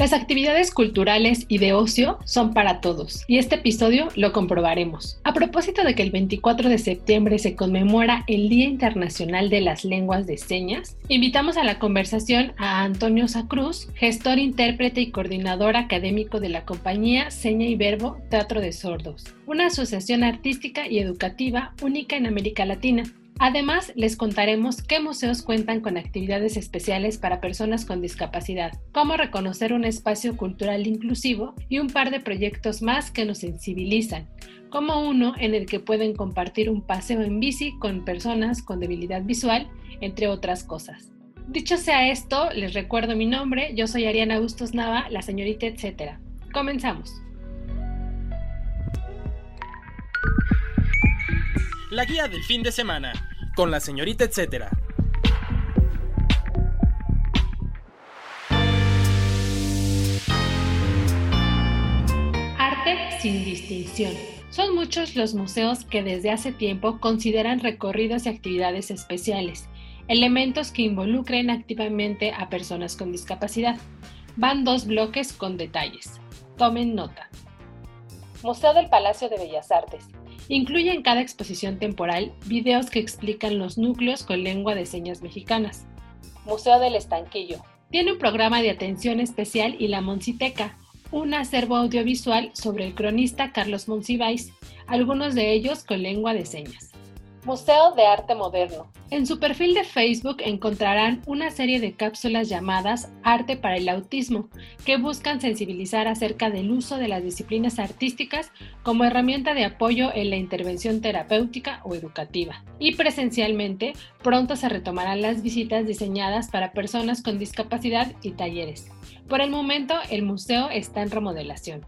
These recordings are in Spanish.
Las actividades culturales y de ocio son para todos, y este episodio lo comprobaremos. A propósito de que el 24 de septiembre se conmemora el Día Internacional de las Lenguas de Señas, invitamos a la conversación a Antonio Sacruz, gestor, intérprete y coordinador académico de la compañía Seña y Verbo Teatro de Sordos, una asociación artística y educativa única en América Latina Además, les contaremos qué museos cuentan con actividades especiales para personas con discapacidad, cómo reconocer un espacio cultural inclusivo y un par de proyectos más que nos sensibilizan, como uno en el que pueden compartir un paseo en bici con personas con debilidad visual, entre otras cosas. Dicho sea esto, les recuerdo mi nombre, yo soy Ariana Bustos Nava, la señorita etcétera. Comenzamos. La guía del fin de semana con la señorita etcétera. Arte sin distinción. Son muchos los museos que desde hace tiempo consideran recorridos y actividades especiales, elementos que involucren activamente a personas con discapacidad. Van dos bloques con detalles. Tomen nota. Museo del Palacio de Bellas Artes, Incluye en cada exposición temporal videos que explican los núcleos con lengua de señas mexicanas. Museo del Estanquillo. Tiene un programa de atención especial y la Monciteca, un acervo audiovisual sobre el cronista Carlos Monsiváis, algunos de ellos con lengua de señas. Museo de Arte Moderno. En su perfil de Facebook encontrarán una serie de cápsulas llamadas Arte para el Autismo, que buscan sensibilizar acerca del uso de las disciplinas artísticas como herramienta de apoyo en la intervención terapéutica o educativa. Y presencialmente, pronto se retomarán las visitas diseñadas para personas con discapacidad y talleres. Por el momento, el museo está en remodelación.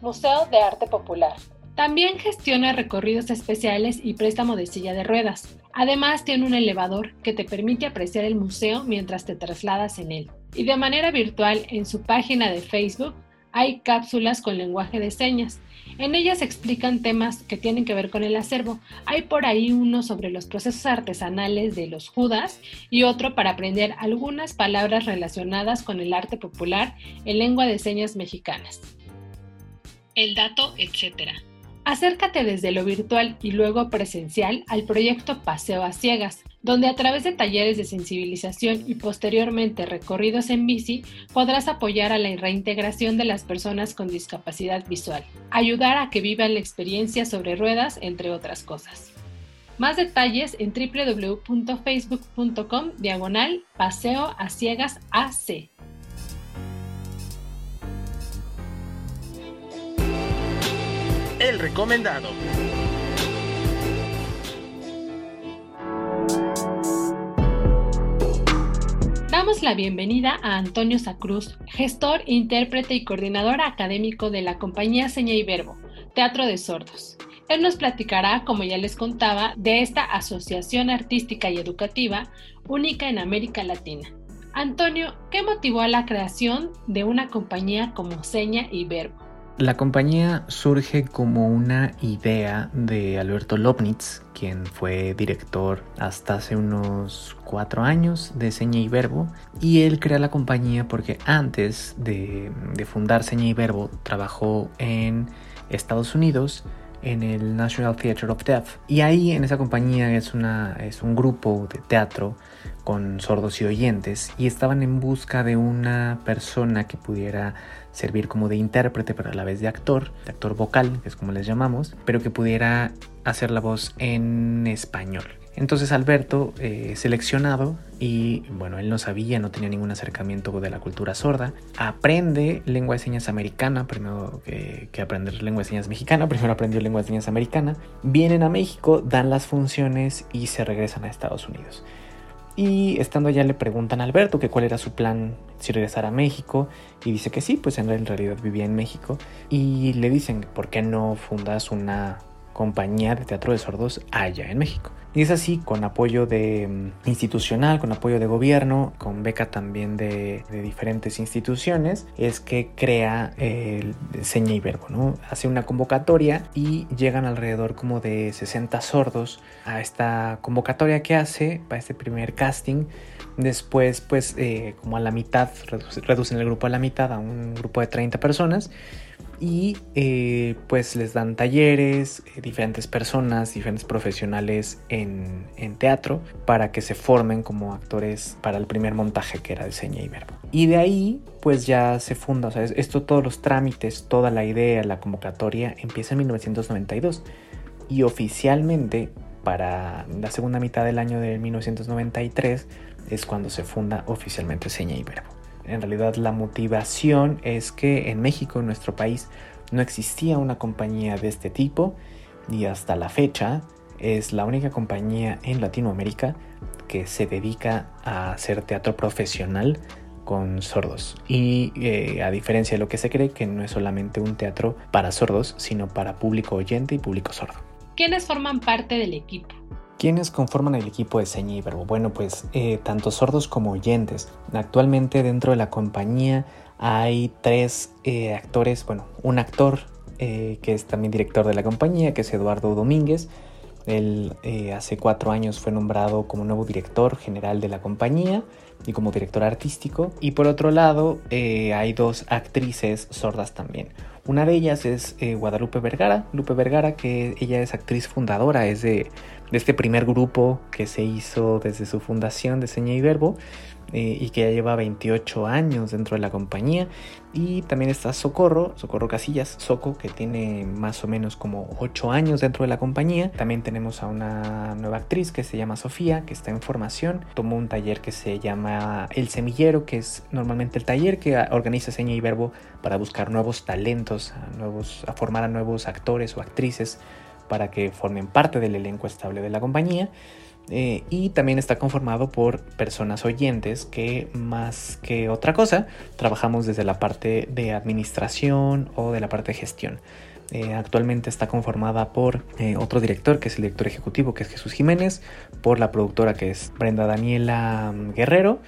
Museo de Arte Popular. También gestiona recorridos especiales y préstamo de silla de ruedas. Además tiene un elevador que te permite apreciar el museo mientras te trasladas en él. Y de manera virtual en su página de Facebook hay cápsulas con lenguaje de señas. En ellas explican temas que tienen que ver con el acervo. Hay por ahí uno sobre los procesos artesanales de los judas y otro para aprender algunas palabras relacionadas con el arte popular en lengua de señas mexicanas. El dato, etcétera. Acércate desde lo virtual y luego presencial al proyecto Paseo a Ciegas, donde a través de talleres de sensibilización y posteriormente recorridos en bici podrás apoyar a la reintegración de las personas con discapacidad visual, ayudar a que vivan la experiencia sobre ruedas, entre otras cosas. Más detalles en www.facebook.com diagonal Paseo a Ciegas AC. El recomendado. Damos la bienvenida a Antonio Sacruz, gestor, intérprete y coordinador académico de la compañía Seña y Verbo, Teatro de Sordos. Él nos platicará, como ya les contaba, de esta asociación artística y educativa única en América Latina. Antonio, ¿qué motivó a la creación de una compañía como Seña y Verbo? La compañía surge como una idea de Alberto Lobnitz, quien fue director hasta hace unos cuatro años de Seña y Verbo, y él crea la compañía porque antes de, fundar Seña y Verbo trabajó en Estados Unidos en el National Theatre of Deaf. Y ahí en esa compañía es, una, es un grupo de teatro con sordos y oyentes y estaban en busca de una persona que pudiera servir como de intérprete pero a la vez de actor, de actor vocal, que es como les llamamos, pero que pudiera hacer la voz en español. Entonces Alberto eh, seleccionado y bueno, él no sabía, no tenía ningún acercamiento de la cultura sorda, aprende lengua de señas americana, primero que, que aprender lengua de señas mexicana, primero aprendió lengua de señas americana, vienen a México, dan las funciones y se regresan a Estados Unidos. Y estando allá le preguntan a Alberto que cuál era su plan si regresar a México y dice que sí, pues en realidad vivía en México y le dicen por qué no fundas una compañía de teatro de sordos allá en México. Y es así, con apoyo de, mm, institucional, con apoyo de gobierno, con beca también de, diferentes instituciones, es que crea el Seña y Verbo, ¿no? Hace una convocatoria y llegan alrededor como de 60 sordos a esta convocatoria que hace, para este primer casting. Después, pues, eh, como a la mitad, reducen el grupo a la mitad, a un grupo de 30 personas y eh, pues les dan talleres, eh, diferentes personas, diferentes profesionales en, teatro para que se formen como actores para el primer montaje que era de seña y verbo. Y de ahí pues ya se funda, o sea, esto todos los trámites, toda la idea, la convocatoria empieza en 1992 y oficialmente para la segunda mitad del año de 1993 es cuando se funda oficialmente seña y verbo. En realidad la motivación es que en México, en nuestro país, no existía una compañía de este tipo y hasta la fecha es la única compañía en Latinoamérica que se dedica a hacer teatro profesional con sordos. Y eh, a diferencia de lo que se cree, que no es solamente un teatro para sordos, sino para público oyente y público sordo. ¿Quiénes forman parte del equipo? ¿Quiénes conforman el equipo de Verbo? Bueno, pues eh, tanto sordos como oyentes. Actualmente dentro de la compañía hay tres eh, actores, bueno, un actor eh, que es también director de la compañía, que es Eduardo Domínguez. Él hace cuatro años fue nombrado como nuevo director general de la compañía y como director artístico. Y por otro lado, hay dos actrices sordas también. Una de ellas es Guadalupe Vergara. Lupe Vergara, que ella es actriz fundadora, es de de este primer grupo que se hizo desde su fundación de Seña y Verbo eh, y que ya lleva 28 años dentro de la compañía. Y también está Socorro, Socorro Casillas, Soco, que tiene más o menos como 8 años dentro de la compañía. También tenemos a una nueva actriz que se llama Sofía, que está en formación. Tomó un taller que se llama El Semillero, que es normalmente el taller que organiza Seña y Verbo para buscar nuevos talentos, a, nuevos, a formar a nuevos actores o actrices para que formen parte del elenco estable de la compañía. Eh, y también está conformado por personas oyentes que más que otra cosa trabajamos desde la parte de administración o de la parte de gestión. Eh, actualmente está conformada por eh, otro director que es el director ejecutivo que es Jesús Jiménez, por la productora que es Brenda Daniela mm, Guerrero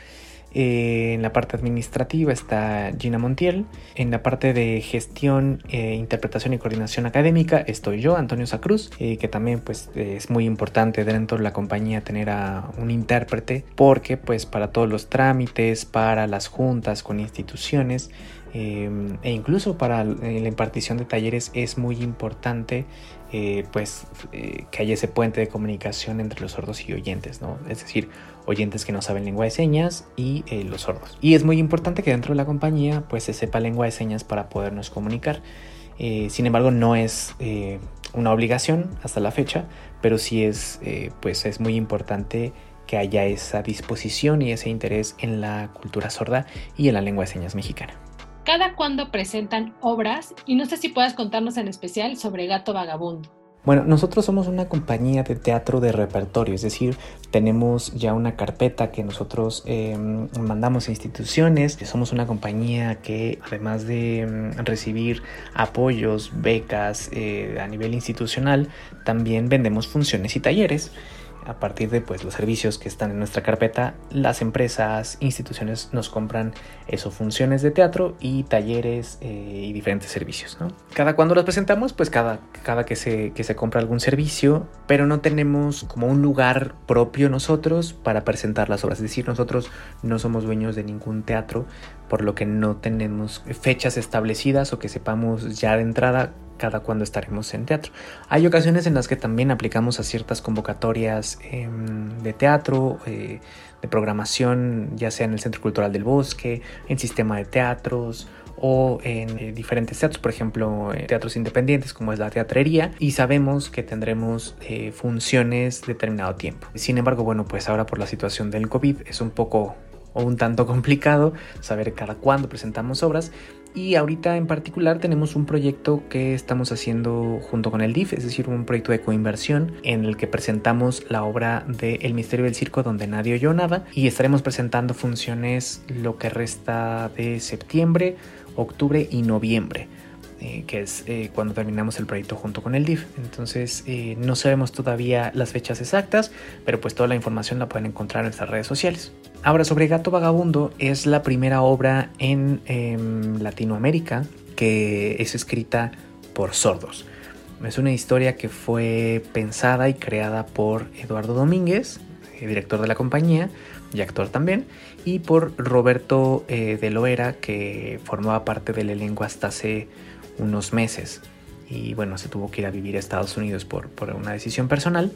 eh, en la parte administrativa está Gina Montiel. En la parte de gestión, eh, interpretación y coordinación académica estoy yo, Antonio Sacruz, eh, que también pues es muy importante dentro de la compañía tener a un intérprete porque pues para todos los trámites, para las juntas con instituciones, e incluso para la impartición de talleres es muy importante pues que haya ese puente de comunicación entre los sordos y oyentes, ¿no? Es decir, oyentes que no saben lengua de señas y eh, los sordos. Y es muy importante que dentro de la compañía pues se sepa lengua de señas para podernos comunicar. Eh, sin embargo, no es eh, una obligación hasta la fecha, pero sí es, pues es muy importante que haya esa disposición y ese interés en la cultura sorda y en la lengua de señas mexicana. ¿Cada cuándo presentan obras? Y no sé si puedas contarnos en especial sobre Gato Vagabundo. Bueno, nosotros somos una compañía de teatro de repertorio, es decir, tenemos ya una carpeta que nosotros em, mandamos a instituciones, somos una compañía que además de em, recibir apoyos, becas eh, a nivel institucional, también vendemos funciones y talleres a partir de pues, los servicios que están en nuestra carpeta, las empresas, instituciones nos compran eso, funciones de teatro y talleres eh, y diferentes servicios. Cada cuando los presentamos, pues cada, cada que, se, que se compra algún servicio, pero no tenemos como un lugar propio nosotros para presentar las obras. Es decir, nosotros no somos dueños de ningún teatro, por lo que no tenemos fechas establecidas o que sepamos ya de entrada cada cuando estaremos en teatro. Hay ocasiones en las que también aplicamos a ciertas convocatorias em, de teatro, eh, de programación, ya sea en el Centro Cultural del Bosque, en sistema de teatros o en eh, diferentes teatros, por ejemplo, teatros independientes como es la teatrería, y sabemos que tendremos eh, funciones determinado tiempo. Sin embargo, bueno, pues ahora por la situación del COVID es un poco o un tanto complicado saber cada cuándo presentamos obras, y ahorita en particular tenemos un proyecto que estamos haciendo junto con el DIF, es decir, un proyecto de coinversión en el que presentamos la obra de El misterio del circo donde nadie oyó nada y estaremos presentando funciones lo que resta de septiembre, octubre y noviembre. Eh, que es eh, cuando terminamos el proyecto junto con el DIF. Entonces eh, no sabemos todavía las fechas exactas, pero pues toda la información la pueden encontrar en nuestras redes sociales. Ahora sobre Gato Vagabundo es la primera obra en em, Latinoamérica que es escrita por sordos. Es una historia que fue pensada y creada por Eduardo Domínguez, director de la compañía y actor también, y por Roberto de Loera, que formaba parte del elenco hasta hace unos meses. Y bueno, se tuvo que ir a vivir a Estados Unidos por, una decisión personal,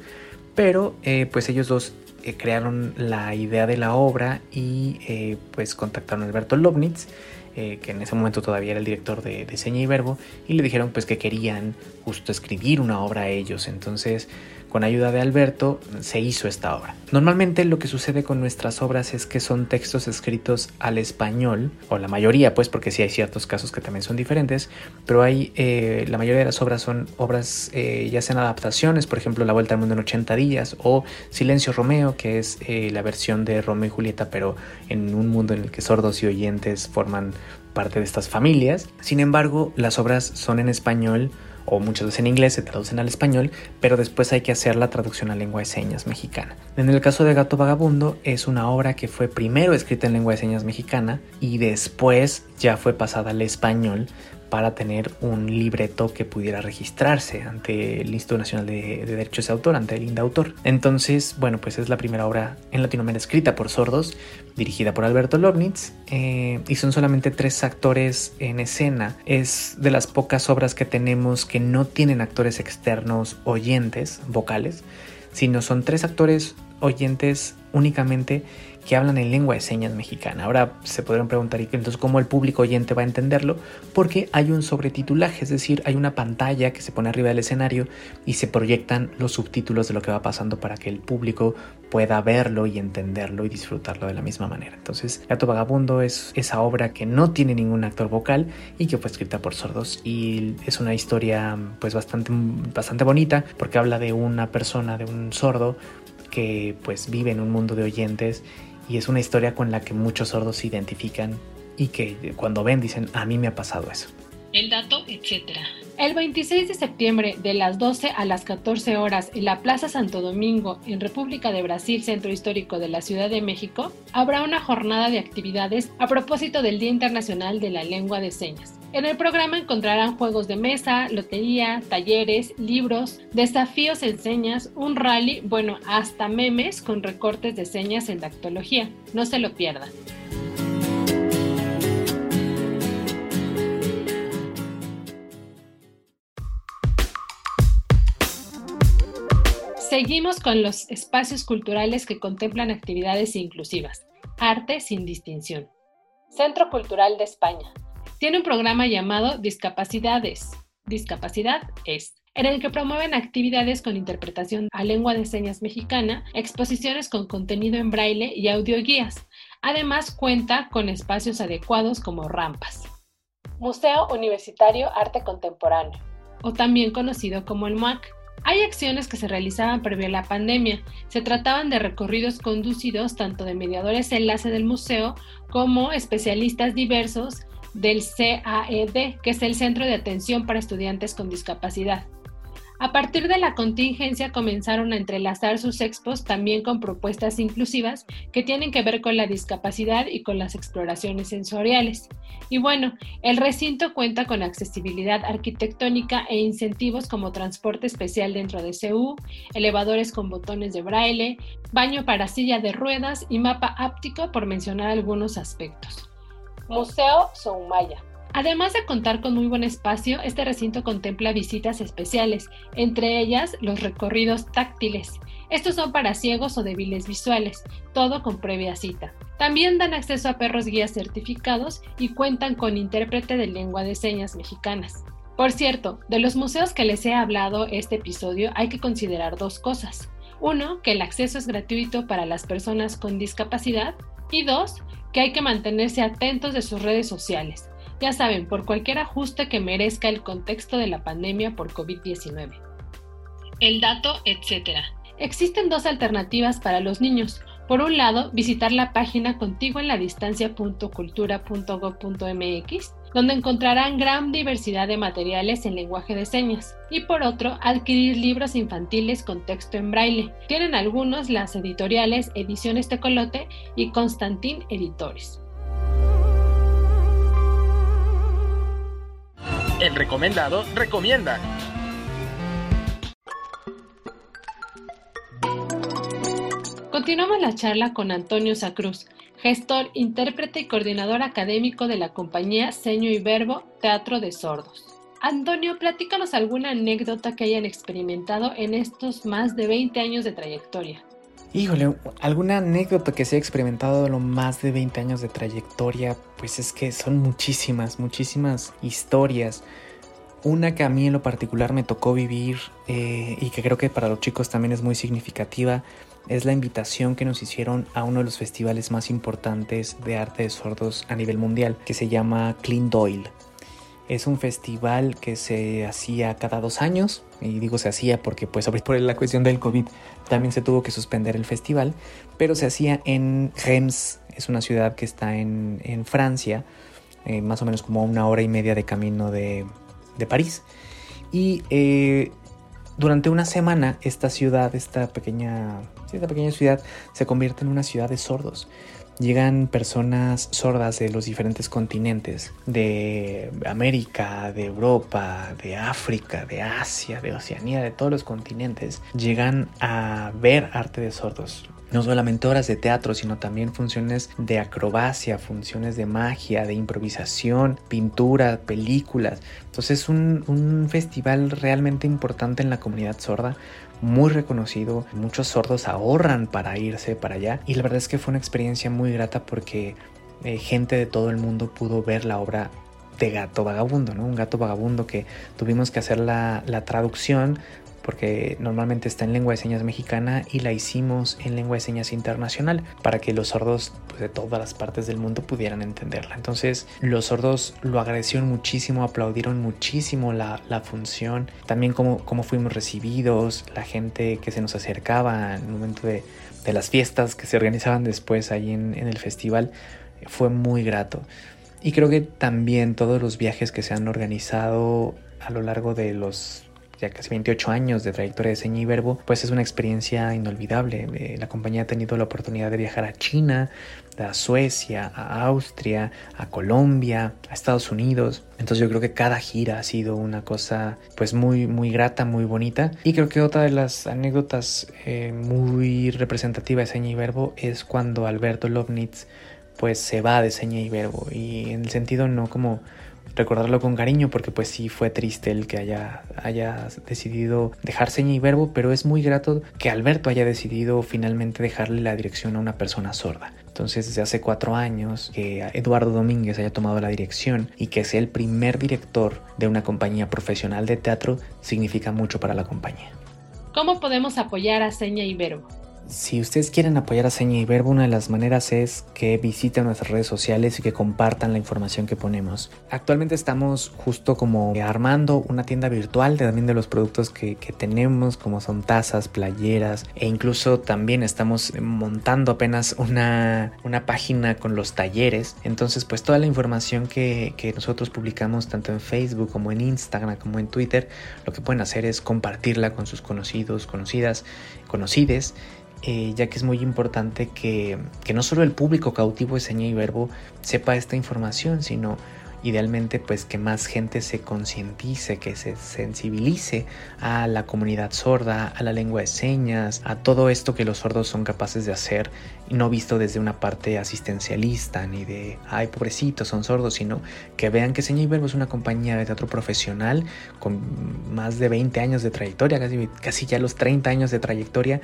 pero eh, pues ellos dos eh, crearon la idea de la obra y eh, pues contactaron a Alberto Lobnitz, que en ese momento todavía era el director de, de Seña y Verbo, y le dijeron pues que querían justo escribir una obra a ellos, entonces con ayuda de Alberto se hizo esta obra. Normalmente lo que sucede con nuestras obras es que son textos escritos al español, o la mayoría pues porque sí hay ciertos casos que también son diferentes, pero hay eh, la mayoría de las obras son obras eh, ya sean adaptaciones, por ejemplo La Vuelta al Mundo en 80 días o Silencio Romeo, que es eh, la versión de Romeo y Julieta, pero en un mundo en el que sordos y oyentes forman parte de estas familias. Sin embargo, las obras son en español o muchas veces en inglés se traducen al español, pero después hay que hacer la traducción a lengua de señas mexicana. En el caso de Gato Vagabundo es una obra que fue primero escrita en lengua de señas mexicana y después ya fue pasada al español para tener un libreto que pudiera registrarse ante el Instituto Nacional de, Derechos de Autor, ante el INDAUTOR. Entonces, bueno, pues es la primera obra en Latinoamérica escrita por sordos, dirigida por Alberto Lobnitz, eh, y son solamente tres actores en escena. Es de las pocas obras que tenemos que no tienen actores externos oyentes, vocales, sino son tres actores oyentes únicamente que hablan en lengua de señas mexicana. Ahora se podrían preguntar, ¿y entonces cómo el público oyente va a entenderlo? Porque hay un sobretitulaje, es decir, hay una pantalla que se pone arriba del escenario y se proyectan los subtítulos de lo que va pasando para que el público pueda verlo y entenderlo y disfrutarlo de la misma manera. Entonces, Gato Vagabundo es esa obra que no tiene ningún actor vocal y que fue escrita por sordos y es una historia pues bastante, bastante bonita porque habla de una persona, de un sordo que pues vive en un mundo de oyentes y es una historia con la que muchos sordos se identifican y que cuando ven dicen, a mí me ha pasado eso. El dato, etc. El 26 de septiembre de las 12 a las 14 horas en la Plaza Santo Domingo, en República de Brasil, Centro Histórico de la Ciudad de México, habrá una jornada de actividades a propósito del Día Internacional de la Lengua de Señas. En el programa encontrarán juegos de mesa, lotería, talleres, libros, desafíos en señas, un rally, bueno, hasta memes con recortes de señas en dactología. No se lo pierdan. Seguimos con los espacios culturales que contemplan actividades inclusivas. Arte sin distinción. Centro Cultural de España tiene un programa llamado Discapacidades. Discapacidad es en el que promueven actividades con interpretación a lengua de señas mexicana, exposiciones con contenido en braille y audioguías. Además cuenta con espacios adecuados como rampas. Museo Universitario Arte Contemporáneo, o también conocido como el MUAC. Hay acciones que se realizaban previo a la pandemia. Se trataban de recorridos conducidos tanto de mediadores enlace del museo como especialistas diversos del CAED, que es el Centro de Atención para Estudiantes con Discapacidad. A partir de la contingencia comenzaron a entrelazar sus expos también con propuestas inclusivas que tienen que ver con la discapacidad y con las exploraciones sensoriales. Y bueno, el recinto cuenta con accesibilidad arquitectónica e incentivos como transporte especial dentro de CU, elevadores con botones de braille, baño para silla de ruedas y mapa áptico por mencionar algunos aspectos. Museo Soumaya. Además de contar con muy buen espacio, este recinto contempla visitas especiales, entre ellas los recorridos táctiles. Estos son para ciegos o débiles visuales, todo con previa cita. También dan acceso a perros guías certificados y cuentan con intérprete de lengua de señas mexicanas. Por cierto, de los museos que les he hablado este episodio hay que considerar dos cosas. Uno, que el acceso es gratuito para las personas con discapacidad. Y dos, que hay que mantenerse atentos de sus redes sociales ya saben, por cualquier ajuste que merezca el contexto de la pandemia por COVID-19. El dato, etc. Existen dos alternativas para los niños. Por un lado, visitar la página contigo en la distancia.cultura.gov.mx, donde encontrarán gran diversidad de materiales en lenguaje de señas. Y por otro, adquirir libros infantiles con texto en braille. Tienen algunos las editoriales Ediciones Tecolote y Constantín Editores. El recomendado recomienda. Continuamos la charla con Antonio Sacruz, gestor, intérprete y coordinador académico de la compañía Seño y Verbo Teatro de Sordos. Antonio, platícanos alguna anécdota que hayan experimentado en estos más de 20 años de trayectoria. Híjole, alguna anécdota que se ha experimentado en los más de 20 años de trayectoria, pues es que son muchísimas, muchísimas historias. Una que a mí en lo particular me tocó vivir eh, y que creo que para los chicos también es muy significativa es la invitación que nos hicieron a uno de los festivales más importantes de arte de sordos a nivel mundial, que se llama Clean Doyle. Es un festival que se hacía cada dos años, y digo se hacía porque pues por la cuestión del COVID también se tuvo que suspender el festival, pero se hacía en Reims, es una ciudad que está en, Francia, eh, más o menos como una hora y media de camino de, París. Y eh, durante una semana esta ciudad, esta pequeña, esta pequeña ciudad se convierte en una ciudad de sordos llegan personas sordas de los diferentes continentes, de América, de Europa, de África, de Asia, de Oceanía, de todos los continentes, llegan a ver arte de sordos. No solamente horas de teatro, sino también funciones de acrobacia, funciones de magia, de improvisación, pintura, películas. Entonces es un festival realmente importante en la comunidad sorda muy reconocido, muchos sordos ahorran para irse para allá y la verdad es que fue una experiencia muy grata porque eh, gente de todo el mundo pudo ver la obra de Gato Vagabundo, ¿no? Un gato vagabundo que tuvimos que hacer la, la traducción porque normalmente está en lengua de señas mexicana y la hicimos en lengua de señas internacional para que los sordos pues, de todas las partes del mundo pudieran entenderla. Entonces los sordos lo agradecieron muchísimo, aplaudieron muchísimo la, función, también cómo, cómo, fuimos recibidos, la gente que se nos acercaba en el momento de, las fiestas que se organizaban después ahí en, en el festival, fue muy grato. Y creo que también todos los viajes que se han organizado a lo largo de los ya casi 28 años de trayectoria de Seña y Verbo, pues es una experiencia inolvidable. Eh, la compañía ha tenido la oportunidad de viajar a China, a Suecia, a Austria, a Colombia, a Estados Unidos. Entonces yo creo que cada gira ha sido una cosa pues muy muy grata, muy bonita. Y creo que otra de las anécdotas eh, muy representativas de Seña y Verbo es cuando Alberto Lovnitz pues se va de Seña y Verbo y en el sentido no como recordarlo con cariño porque pues sí fue triste el que haya, haya decidido dejar seña y verbo, pero es muy grato que Alberto haya decidido finalmente dejarle la dirección a una persona sorda. Entonces desde hace cuatro años que Eduardo Domínguez haya tomado la dirección y que sea el primer director de una compañía profesional de teatro significa mucho para la compañía. ¿Cómo podemos apoyar a Seña y Verbo? Si ustedes quieren apoyar a Seña y Verbo, una de las maneras es que visiten nuestras redes sociales y que compartan la información que ponemos. Actualmente estamos justo como armando una tienda virtual de, también de los productos que, tenemos, como son tazas, playeras, e incluso también estamos montando apenas una, una página con los talleres. Entonces, pues toda la información que, que nosotros publicamos tanto en Facebook como en Instagram como en Twitter, lo que pueden hacer es compartirla con sus conocidos, conocidas, conocides eh, ya que es muy importante que, no solo el público cautivo de seña y verbo sepa esta información, sino idealmente pues que más gente se concientice, que se sensibilice a la comunidad sorda, a la lengua de señas, a todo esto que los sordos son capaces de hacer, no visto desde una parte asistencialista ni de, ay pobrecitos, son sordos, sino que vean que Seña y Verbo es una compañía de teatro profesional con más de 20 años de trayectoria, casi, casi ya los 30 años de trayectoria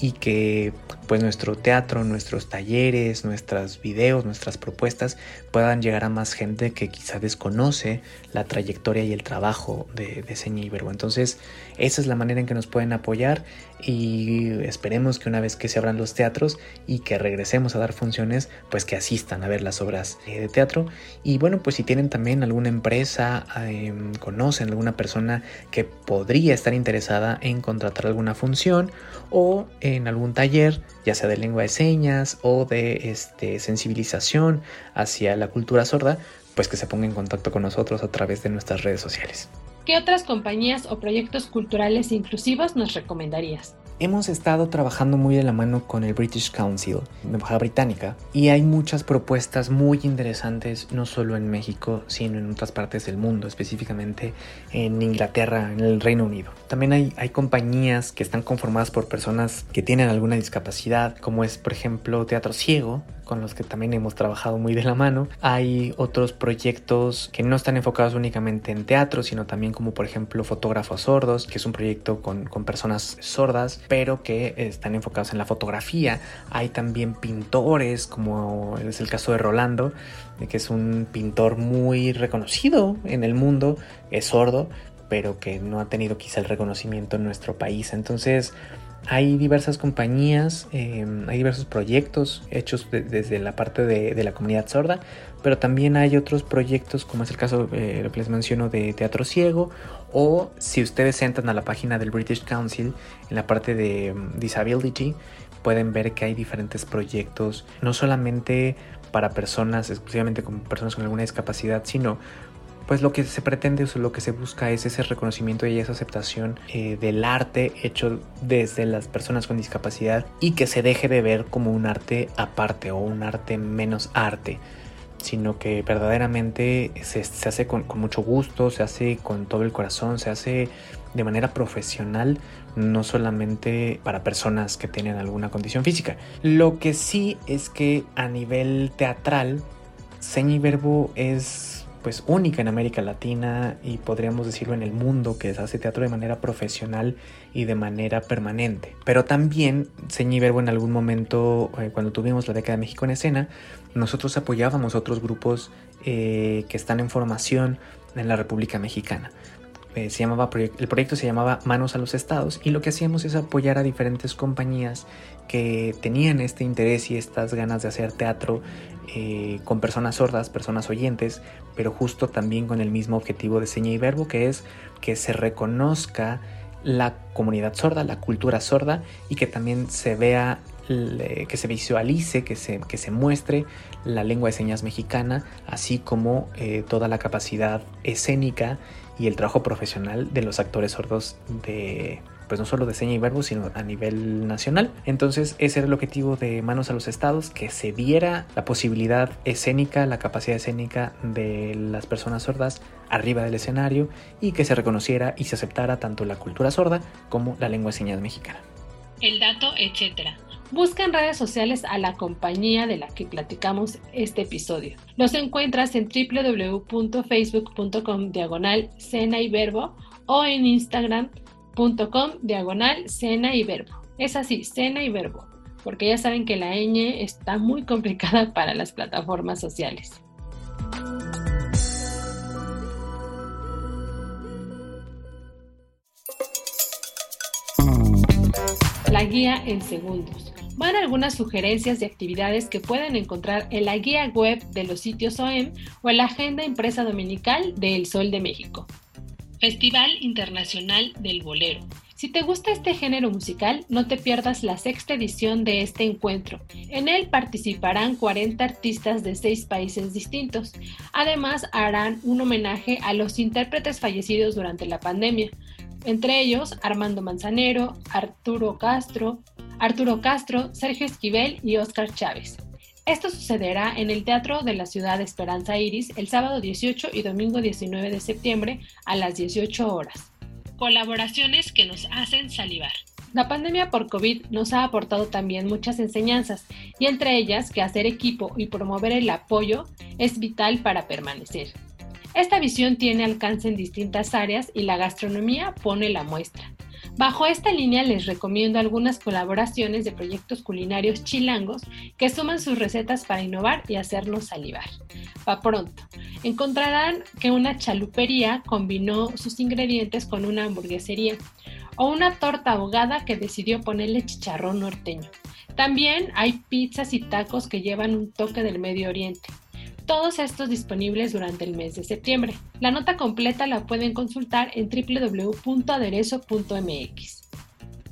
y que pues nuestro teatro, nuestros talleres, nuestros videos, nuestras propuestas puedan llegar a más gente que quizá desconoce la trayectoria y el trabajo de, de Seña y Verbo. Entonces esa es la manera en que nos pueden apoyar y esperemos que una vez que se abran los teatros y que regresemos a dar funciones, pues que asistan a ver las obras eh, de teatro. Y bueno, pues si tienen también alguna empresa, em, conocen alguna persona que podría estar interesada en contratar alguna función o en algún taller, ya sea de lengua de señas o de este, sensibilización hacia la cultura sorda, pues que se ponga en contacto con nosotros a través de nuestras redes sociales. ¿Qué otras compañías o proyectos culturales inclusivos nos recomendarías? Hemos estado trabajando muy de la mano con el British Council, la Embajada Británica, y hay muchas propuestas muy interesantes, no solo en México, sino en otras partes del mundo, específicamente en Inglaterra, en el Reino Unido. También hay, hay compañías que están conformadas por personas que tienen alguna discapacidad, como es, por ejemplo, Teatro Ciego, con los que también hemos trabajado muy de la mano. Hay otros proyectos que no están enfocados únicamente en teatro, sino también como por ejemplo Fotógrafos Sordos, que es un proyecto con, con personas sordas, pero que están enfocados en la fotografía. Hay también pintores, como es el caso de Rolando, que es un pintor muy reconocido en el mundo, es sordo, pero que no ha tenido quizá el reconocimiento en nuestro país. Entonces, hay diversas compañías, em, hay diversos proyectos hechos desde la parte de, la comunidad sorda, pero también hay otros proyectos como es el caso, eh, lo que les menciono, de Teatro Ciego, o si ustedes entran a la página del British Council, en la parte de em, Disability, pueden ver que hay diferentes proyectos, no solamente para personas, exclusivamente con personas con alguna discapacidad, sino pues lo que se pretende o lo que se busca es ese reconocimiento y esa aceptación eh, del arte hecho desde las personas con discapacidad y que se deje de ver como un arte aparte o un arte menos arte sino que verdaderamente se, hace con, mucho gusto, se hace con todo el corazón, se hace de manera profesional, no solamente para personas que tienen alguna condición física. Lo que sí es que a nivel teatral, Seña y Verbo es pues única en América Latina y podríamos decirlo en el mundo que hace teatro de manera profesional y de manera permanente. Pero también Señi Verbo en algún momento, eh, cuando tuvimos la década de México en escena, nosotros apoyábamos otros grupos eh, que están en formación en la República Mexicana. Eh, se llamaba, el proyecto se llamaba Manos a los Estados y lo que hacíamos es apoyar a diferentes compañías que tenían este interés y estas ganas de hacer teatro eh, con personas sordas, personas oyentes, pero justo también con el mismo objetivo de seña y verbo, que es que se reconozca la comunidad sorda, la cultura sorda y que también se vea, que se visualice, que se, que se muestre la lengua de señas mexicana, así como eh, toda la capacidad escénica y el trabajo profesional de los actores sordos de, pues no solo de seña y verbo, sino a nivel nacional. Entonces ese era el objetivo de Manos a los Estados, que se viera la posibilidad escénica, la capacidad escénica de las personas sordas arriba del escenario y que se reconociera y se aceptara tanto la cultura sorda como la lengua de señas mexicana. El dato, etcétera. Busca en redes sociales a la compañía de la que platicamos este episodio. Los encuentras en www.facebook.com diagonal cena y verbo o en Instagram com diagonal cena y verbo. Es así, cena y verbo, porque ya saben que la ñ está muy complicada para las plataformas sociales. La guía en segundos. Van algunas sugerencias de actividades que pueden encontrar en la guía web de los sitios OEM o en la agenda impresa dominical de El Sol de México. Festival Internacional del Bolero. Si te gusta este género musical, no te pierdas la sexta edición de este encuentro. En él participarán 40 artistas de seis países distintos. Además, harán un homenaje a los intérpretes fallecidos durante la pandemia, entre ellos Armando Manzanero, Arturo Castro, Arturo Castro, Sergio Esquivel y Óscar Chávez. Esto sucederá en el Teatro de la Ciudad Esperanza Iris el sábado 18 y domingo 19 de septiembre a las 18 horas. Colaboraciones que nos hacen salivar. La pandemia por COVID nos ha aportado también muchas enseñanzas y entre ellas que hacer equipo y promover el apoyo es vital para permanecer. Esta visión tiene alcance en distintas áreas y la gastronomía pone la muestra. Bajo esta línea les recomiendo algunas colaboraciones de proyectos culinarios chilangos que suman sus recetas para innovar y hacernos salivar. Pa pronto, encontrarán que una chalupería combinó sus ingredientes con una hamburguesería o una torta ahogada que decidió ponerle chicharrón norteño. También hay pizzas y tacos que llevan un toque del Medio Oriente todos estos disponibles durante el mes de septiembre. La nota completa la pueden consultar en www.aderezo.mx.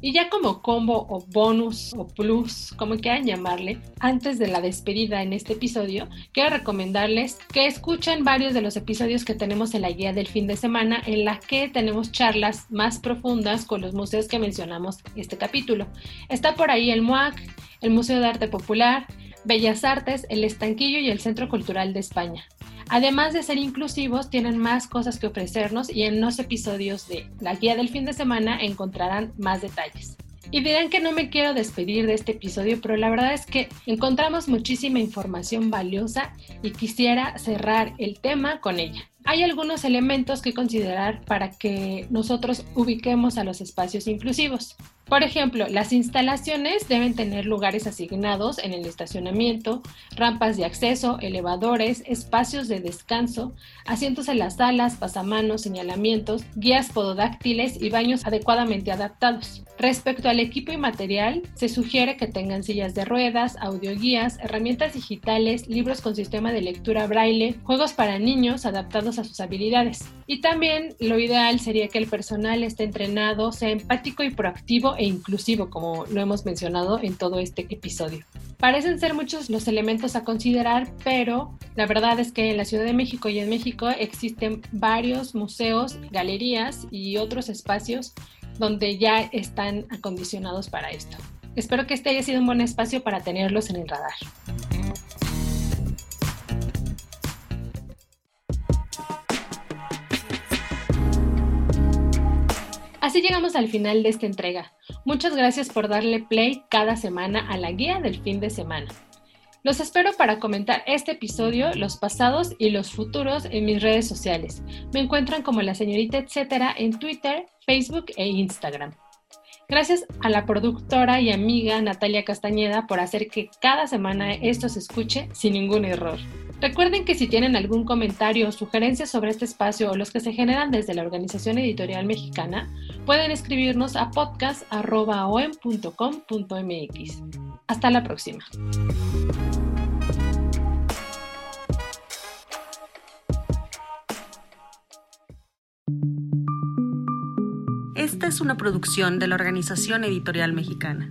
Y ya como combo o bonus o plus, como quieran llamarle, antes de la despedida en este episodio, quiero recomendarles que escuchen varios de los episodios que tenemos en la guía del fin de semana, en la que tenemos charlas más profundas con los museos que mencionamos este capítulo. Está por ahí el MUAC, el Museo de Arte Popular, Bellas Artes, el Estanquillo y el Centro Cultural de España. Además de ser inclusivos, tienen más cosas que ofrecernos y en los episodios de La Guía del Fin de Semana encontrarán más detalles. Y dirán que no me quiero despedir de este episodio, pero la verdad es que encontramos muchísima información valiosa y quisiera cerrar el tema con ella. Hay algunos elementos que considerar para que nosotros ubiquemos a los espacios inclusivos. Por ejemplo, las instalaciones deben tener lugares asignados en el estacionamiento, rampas de acceso, elevadores, espacios de descanso, asientos en las salas, pasamanos, señalamientos, guías pododáctiles y baños adecuadamente adaptados. Respecto al equipo y material, se sugiere que tengan sillas de ruedas, audioguías, herramientas digitales, libros con sistema de lectura braille, juegos para niños adaptados sus habilidades. Y también lo ideal sería que el personal esté entrenado, sea empático y proactivo e inclusivo, como lo hemos mencionado en todo este episodio. Parecen ser muchos los elementos a considerar, pero la verdad es que en la Ciudad de México y en México existen varios museos, galerías y otros espacios donde ya están acondicionados para esto. Espero que este haya sido un buen espacio para tenerlos en el radar. Así llegamos al final de esta entrega. Muchas gracias por darle play cada semana a la guía del fin de semana. Los espero para comentar este episodio, los pasados y los futuros en mis redes sociales. Me encuentran como la señorita etcétera en Twitter, Facebook e Instagram. Gracias a la productora y amiga Natalia Castañeda por hacer que cada semana esto se escuche sin ningún error. Recuerden que si tienen algún comentario o sugerencia sobre este espacio o los que se generan desde la Organización Editorial Mexicana, pueden escribirnos a podcast.om.com.mx. Hasta la próxima. Esta es una producción de la Organización Editorial Mexicana.